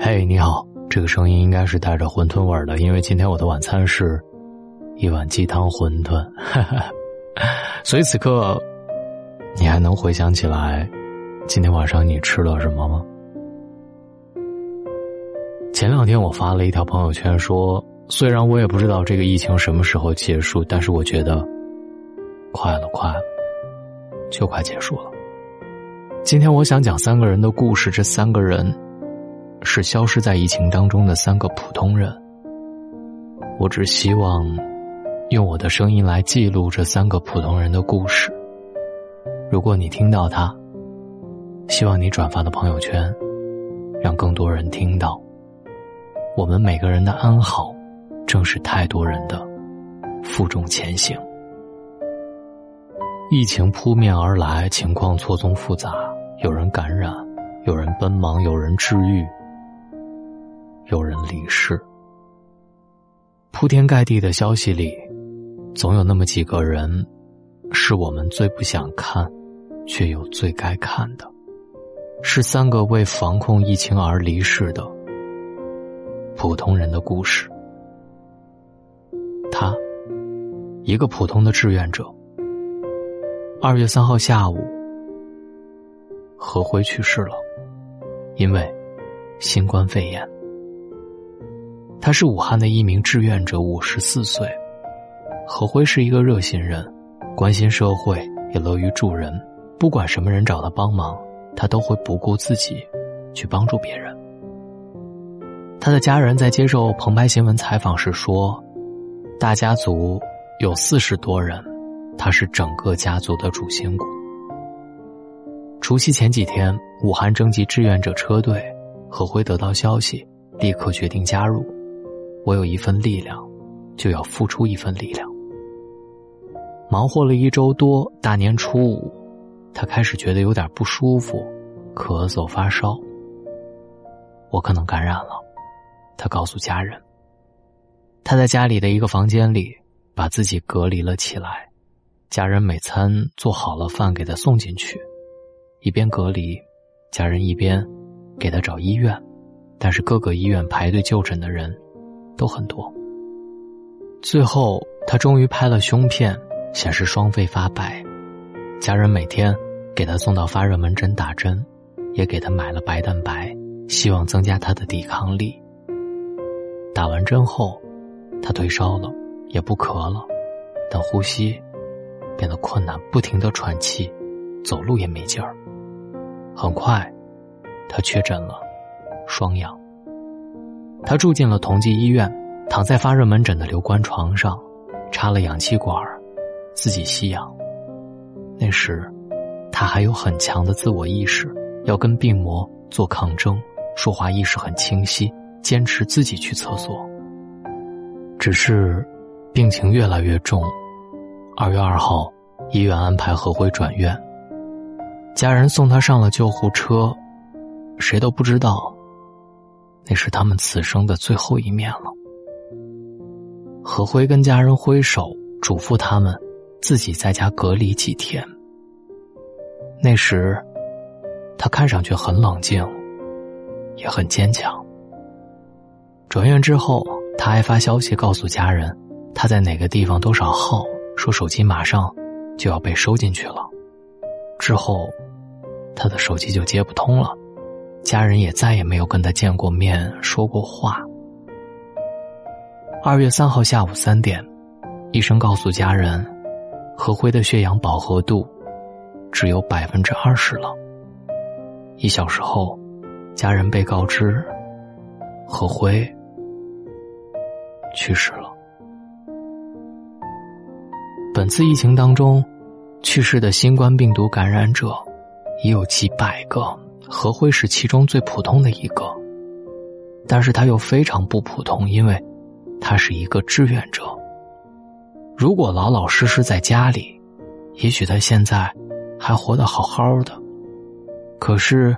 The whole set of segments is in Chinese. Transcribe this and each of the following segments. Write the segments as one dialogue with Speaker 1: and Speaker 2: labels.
Speaker 1: 嘿，你好，这个声音应该是带着馄饨味儿的，因为今天我的晚餐是一碗鸡汤馄饨，所以此刻你还能回想起来今天晚上你吃了什么吗？前两天我发了一条朋友圈说，虽然我也不知道这个疫情什么时候结束，但是我觉得快了，快了，就快结束了。今天我想讲三个人的故事，这三个人是消失在疫情当中的三个普通人。我只希望用我的声音来记录这三个普通人的故事。如果你听到它，希望你转发到朋友圈，让更多人听到。我们每个人的安好，正是太多人的负重前行。疫情扑面而来，情况错综复杂。有人感染，有人奔忙，有人治愈，有人离世。铺天盖地的消息里，总有那么几个人，是我们最不想看，却又最该看的。是三个为防控疫情而离世的普通人的故事。他，一个普通的志愿者。二月三号下午。何辉去世了，因为新冠肺炎。他是武汉的一名志愿者，五十四岁。何辉是一个热心人，关心社会，也乐于助人。不管什么人找他帮忙，他都会不顾自己去帮助别人。他的家人在接受澎湃新闻采访时说：“大家族有四十多人，他是整个家族的主心骨。”除夕前几天，武汉征集志愿者车队，何辉得到消息，立刻决定加入。我有一份力量，就要付出一份力量。忙活了一周多，大年初五，他开始觉得有点不舒服，咳嗽发烧。我可能感染了，他告诉家人。他在家里的一个房间里，把自己隔离了起来，家人每餐做好了饭给他送进去。一边隔离，家人一边给他找医院，但是各个医院排队就诊的人都很多。最后，他终于拍了胸片，显示双肺发白。家人每天给他送到发热门诊打针，也给他买了白蛋白，希望增加他的抵抗力。打完针后，他退烧了，也不咳了，但呼吸变得困难，不停的喘气，走路也没劲儿。很快，他确诊了双阳。他住进了同济医院，躺在发热门诊的留观床上，插了氧气管，自己吸氧。那时，他还有很强的自我意识，要跟病魔做抗争，说话意识很清晰，坚持自己去厕所。只是，病情越来越重。二月二号，医院安排何辉转院。家人送他上了救护车，谁都不知道，那是他们此生的最后一面了。何辉跟家人挥手，嘱咐他们自己在家隔离几天。那时，他看上去很冷静，也很坚强。转院之后，他还发消息告诉家人他在哪个地方多少号，说手机马上就要被收进去了。之后。他的手机就接不通了，家人也再也没有跟他见过面、说过话。二月三号下午三点，医生告诉家人，何辉的血氧饱和度只有百分之二十了。一小时后，家人被告知何辉去世了。本次疫情当中，去世的新冠病毒感染者。已有几百个，何辉是其中最普通的一个，但是他又非常不普通，因为他是一个志愿者。如果老老实实在家里，也许他现在还活得好好的。可是，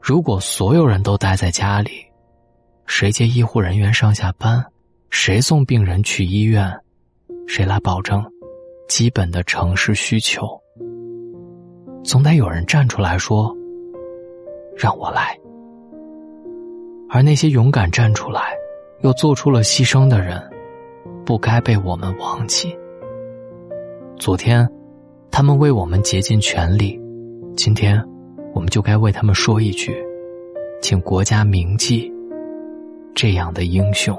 Speaker 1: 如果所有人都待在家里，谁接医护人员上下班？谁送病人去医院？谁来保证基本的城市需求？总得有人站出来说：“让我来。”而那些勇敢站出来，又做出了牺牲的人，不该被我们忘记。昨天，他们为我们竭尽全力，今天，我们就该为他们说一句：请国家铭记这样的英雄。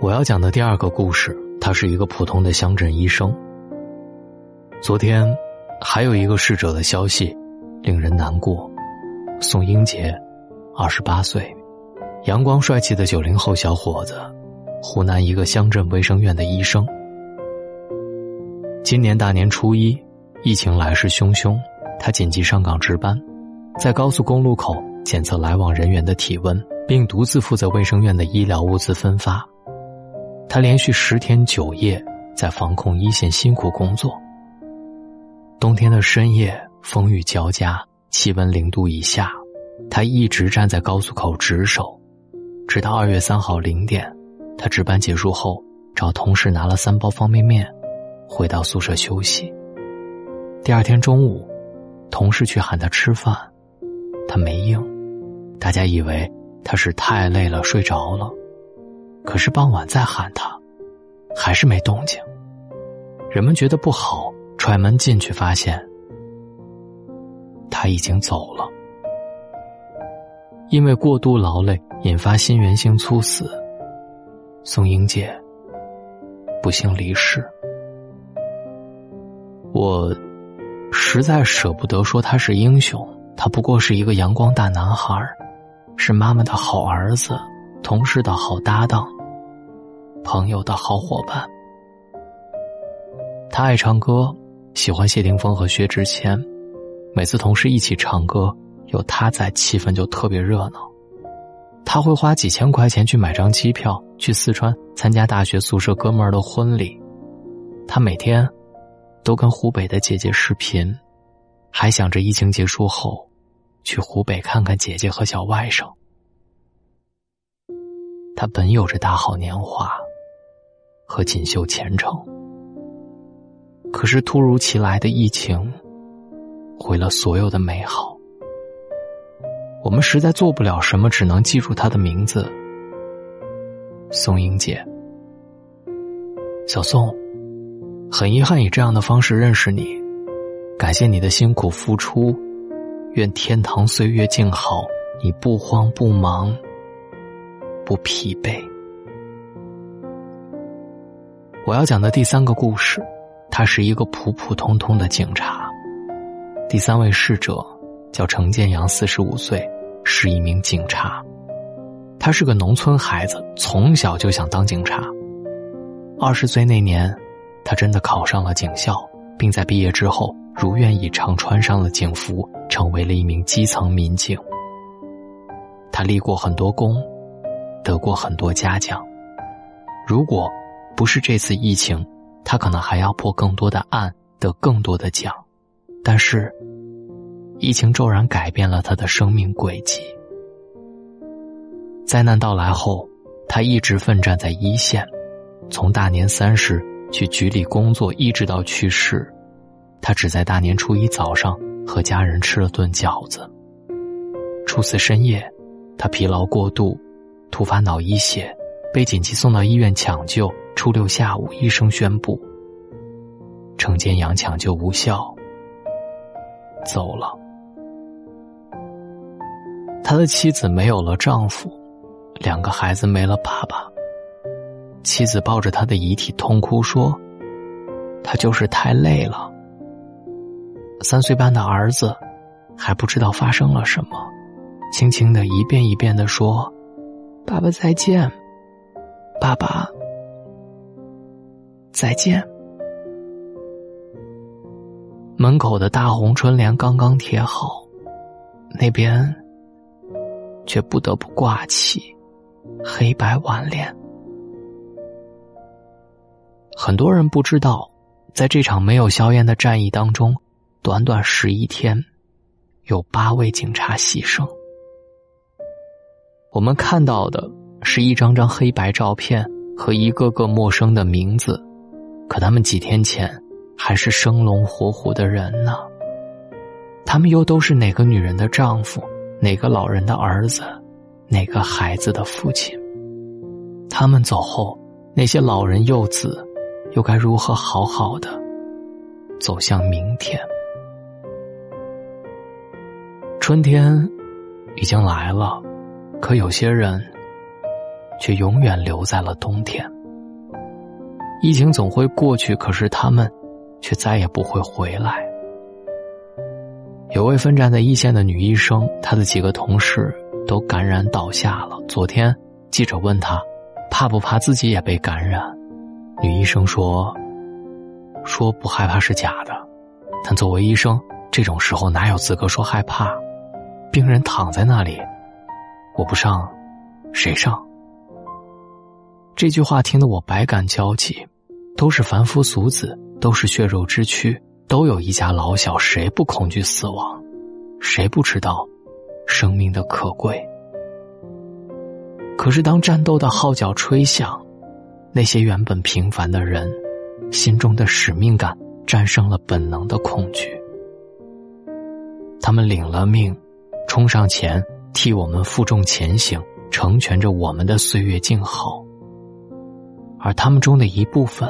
Speaker 1: 我要讲的第二个故事，他是一个普通的乡镇医生。昨天，还有一个逝者的消息，令人难过。宋英杰，二十八岁，阳光帅气的九零后小伙子，湖南一个乡镇卫生院的医生。今年大年初一，疫情来势汹汹，他紧急上岗值班，在高速公路口检测来往人员的体温，并独自负责卫生院的医疗物资分发。他连续十天九夜在防控一线辛苦工作。冬天的深夜，风雨交加，气温零度以下，他一直站在高速口值守，直到二月三号零点，他值班结束后，找同事拿了三包方便面，回到宿舍休息。第二天中午，同事去喊他吃饭，他没应，大家以为他是太累了睡着了，可是傍晚再喊他，还是没动静，人们觉得不好。踹门进去，发现他已经走了。因为过度劳累引发心源性猝死，宋英杰不幸离世。我实在舍不得说他是英雄，他不过是一个阳光大男孩，是妈妈的好儿子，同事的好搭档，朋友的好伙伴。他爱唱歌。喜欢谢霆锋和薛之谦，每次同事一起唱歌，有他在，气氛就特别热闹。他会花几千块钱去买张机票去四川参加大学宿舍哥们儿的婚礼。他每天都跟湖北的姐姐视频，还想着疫情结束后去湖北看看姐姐和小外甥。他本有着大好年华和锦绣前程。可是突如其来的疫情，毁了所有的美好。我们实在做不了什么，只能记住他的名字——宋英杰。小宋，很遗憾以这样的方式认识你，感谢你的辛苦付出，愿天堂岁月静好，你不慌不忙，不疲惫。我要讲的第三个故事。他是一个普普通通的警察。第三位逝者叫程建阳，四十五岁，是一名警察。他是个农村孩子，从小就想当警察。二十岁那年，他真的考上了警校，并在毕业之后如愿以偿穿上了警服，成为了一名基层民警。他立过很多功，得过很多嘉奖。如果不是这次疫情，他可能还要破更多的案，得更多的奖，但是，疫情骤然改变了他的生命轨迹。灾难到来后，他一直奋战在一线，从大年三十去局里工作，一直到去世，他只在大年初一早上和家人吃了顿饺子。初四深夜，他疲劳过度，突发脑溢血，被紧急送到医院抢救。初六下午，医生宣布，程建阳抢救无效，走了。他的妻子没有了丈夫，两个孩子没了爸爸。妻子抱着他的遗体痛哭说：“他就是太累了。”三岁半的儿子还不知道发生了什么，轻轻的一遍一遍的说：“爸爸再见，爸爸。”再见。门口的大红春联刚刚贴好，那边却不得不挂起黑白挽联。很多人不知道，在这场没有硝烟的战役当中，短短十一天，有八位警察牺牲。我们看到的是一张张黑白照片和一个个陌生的名字。可他们几天前还是生龙活虎的人呢？他们又都是哪个女人的丈夫，哪个老人的儿子，哪个孩子的父亲。他们走后，那些老人幼子，又该如何好好的走向明天？春天已经来了，可有些人却永远留在了冬天。疫情总会过去，可是他们却再也不会回来。有位奋战在一线的女医生，她的几个同事都感染倒下了。昨天记者问她。怕不怕自己也被感染？女医生说：“说不害怕是假的，但作为医生，这种时候哪有资格说害怕？病人躺在那里，我不上，谁上？”这句话听得我百感交集。都是凡夫俗子，都是血肉之躯，都有一家老小，谁不恐惧死亡？谁不知道生命的可贵？可是，当战斗的号角吹响，那些原本平凡的人，心中的使命感战胜了本能的恐惧。他们领了命，冲上前替我们负重前行，成全着我们的岁月静好。而他们中的一部分，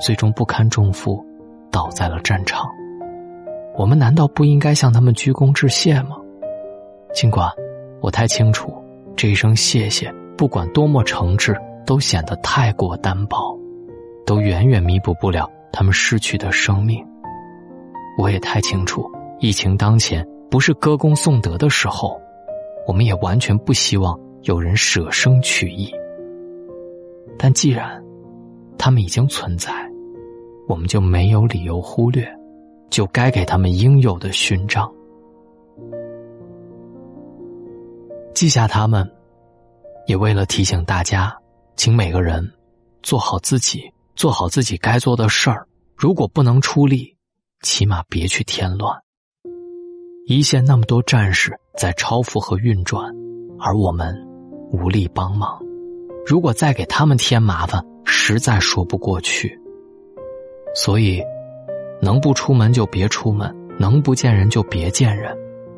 Speaker 1: 最终不堪重负，倒在了战场。我们难道不应该向他们鞠躬致谢吗？尽管我太清楚。这一声谢谢，不管多么诚挚，都显得太过单薄，都远远弥补不了他们失去的生命。我也太清楚，疫情当前不是歌功颂德的时候，我们也完全不希望有人舍生取义。但既然他们已经存在，我们就没有理由忽略，就该给他们应有的勋章。记下他们，也为了提醒大家，请每个人做好自己，做好自己该做的事儿。如果不能出力，起码别去添乱。一线那么多战士在超负荷运转，而我们无力帮忙。如果再给他们添麻烦，实在说不过去。所以，能不出门就别出门，能不见人就别见人，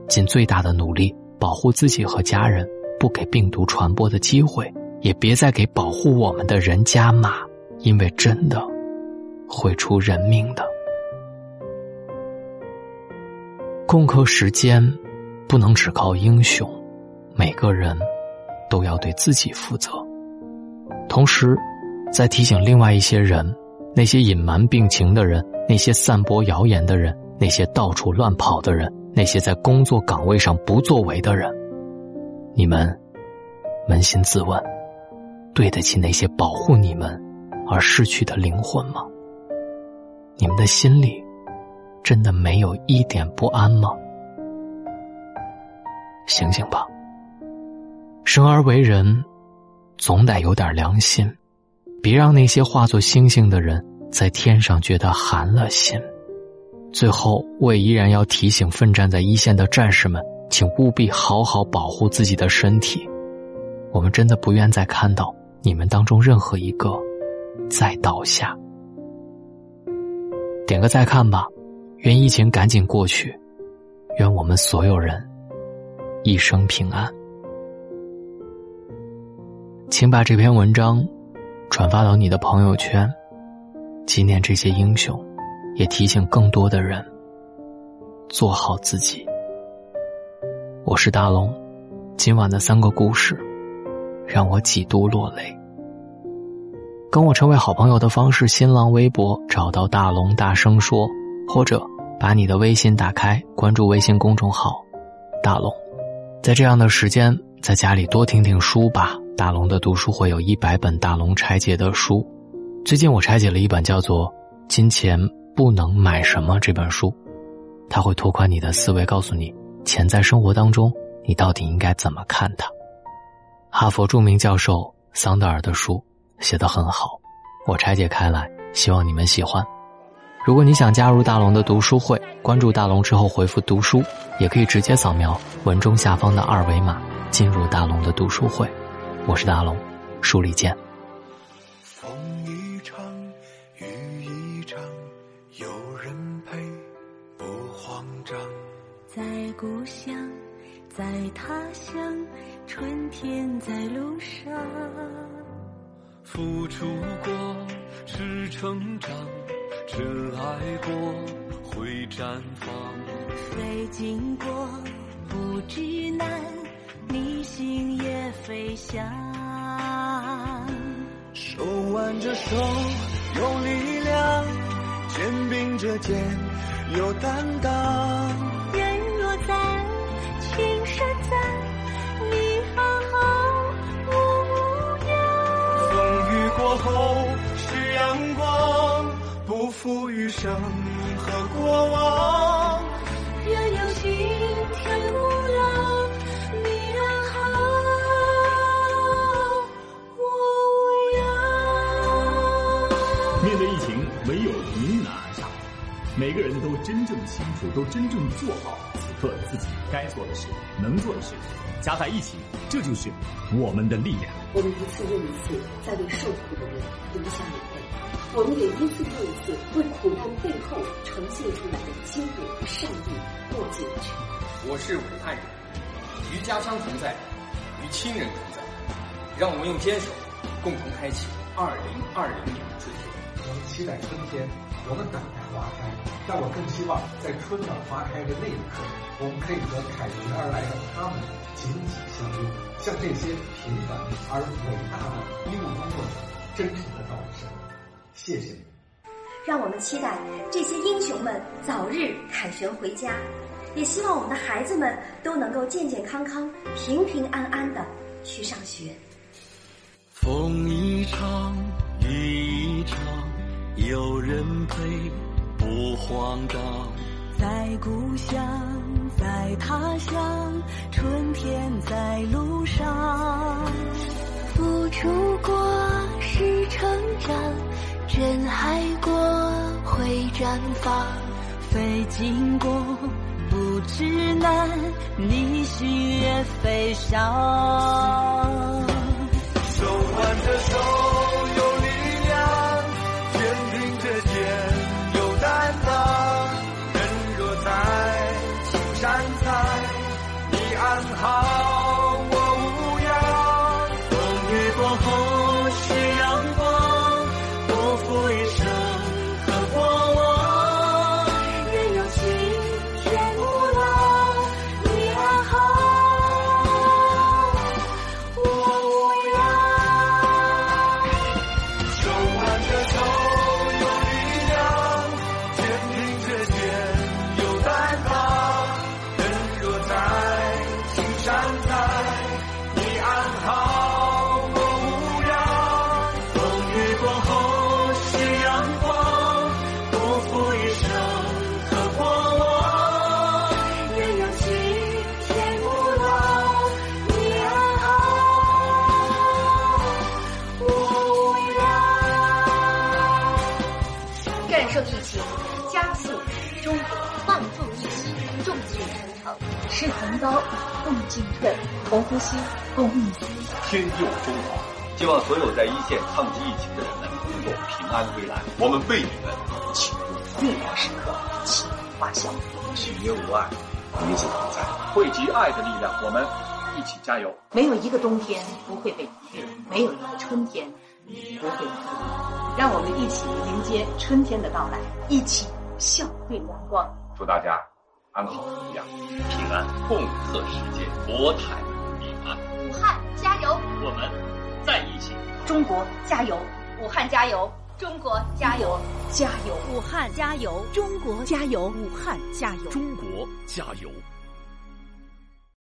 Speaker 1: 尽最大的努力。保护自己和家人，不给病毒传播的机会，也别再给保护我们的人加码，因为真的会出人命的。共克时间，不能只靠英雄，每个人都要对自己负责。同时，再提醒另外一些人：那些隐瞒病情的人，那些散播谣言的人，那些到处乱跑的人。那些在工作岗位上不作为的人，你们扪心自问，对得起那些保护你们而逝去的灵魂吗？你们的心里真的没有一点不安吗？醒醒吧！生而为人，总得有点良心，别让那些化作星星的人在天上觉得寒了心。最后，我也依然要提醒奋战在一线的战士们，请务必好好保护自己的身体。我们真的不愿再看到你们当中任何一个再倒下。点个再看吧，愿疫情赶紧过去，愿我们所有人一生平安。请把这篇文章转发到你的朋友圈，纪念这些英雄。也提醒更多的人做好自己。我是大龙，今晚的三个故事让我几度落泪。跟我成为好朋友的方式：新浪微博找到大龙，大声说，或者把你的微信打开，关注微信公众号大龙。在这样的时间，在家里多听听书吧。大龙的读书会有一百本大龙拆解的书，最近我拆解了一本叫做《金钱》。不能买什么这本书，它会拓宽你的思维，告诉你钱在生活当中你到底应该怎么看它。哈佛著名教授桑德尔的书写得很好，我拆解开来，希望你们喜欢。如果你想加入大龙的读书会，关注大龙之后回复“读书”，也可以直接扫描文中下方的二维码进入大龙的读书会。我是大龙，书里见。
Speaker 2: 风一场，雨一场，有人陪不慌张
Speaker 3: 在他乡，春天在路上。
Speaker 2: 付出过是成长，真爱过会绽放。
Speaker 3: 飞经过不知难，你心也飞翔。
Speaker 2: 手挽着手有力量，肩并着肩有担当。
Speaker 3: 人若在，青山在，你好好，我无恙。
Speaker 2: 风雨过后是阳光，不负余生和过往。
Speaker 4: 每个人都真正清楚，都真正做好此刻自己该做的事、能做的事，加在一起，这就是我们的力量。
Speaker 5: 我们一次又一次在为受苦的人流下眼泪，我们也一次又一次为苦难背后呈现出来的坚韧和善意破解去。
Speaker 6: 我是武汉人，与家乡同在，与亲人同在，让我们用坚守，共同开启二零二零年的春天。
Speaker 7: 我们期待春天，我们等待花开，但我更希望在春暖花开的那一刻，我们可以和凯旋而来的他们紧紧相拥，向这些平凡而伟大的医务工作者真诚的道一声，谢谢你。
Speaker 8: 让我们期待这些英雄们早日凯旋回家，也希望我们的孩子们都能够健健康康、平平安安的去上学。
Speaker 2: 风
Speaker 3: 在故乡，在他乡，春天在路上。付出过是成长，真爱过会绽放。飞经过不知难，你心也飞翔。
Speaker 2: 手挽着手
Speaker 9: 吃同刀，共进退，同呼吸，共命运。
Speaker 10: 天佑中华！希望所有在一线抗击疫情的人们能够平安归来。我们为你们祈福。
Speaker 9: 历来时刻，齐花香，
Speaker 10: 喜悦无碍，与此同在，汇集爱的力量，我们一起加油！
Speaker 9: 没有一个冬天不会被敌人，没有一个春天不会孤独。让我们一起迎接春天的到来，一起笑对阳光。
Speaker 10: 祝大家安好无恙，平安，共克时艰，国泰民安。
Speaker 8: 武汉加油！
Speaker 10: 我们在一起。
Speaker 9: 中国加油！
Speaker 8: 武汉加油！中国加油！
Speaker 9: 加油！
Speaker 11: 武汉加油！中国加油！武汉加油！
Speaker 12: 中国加油！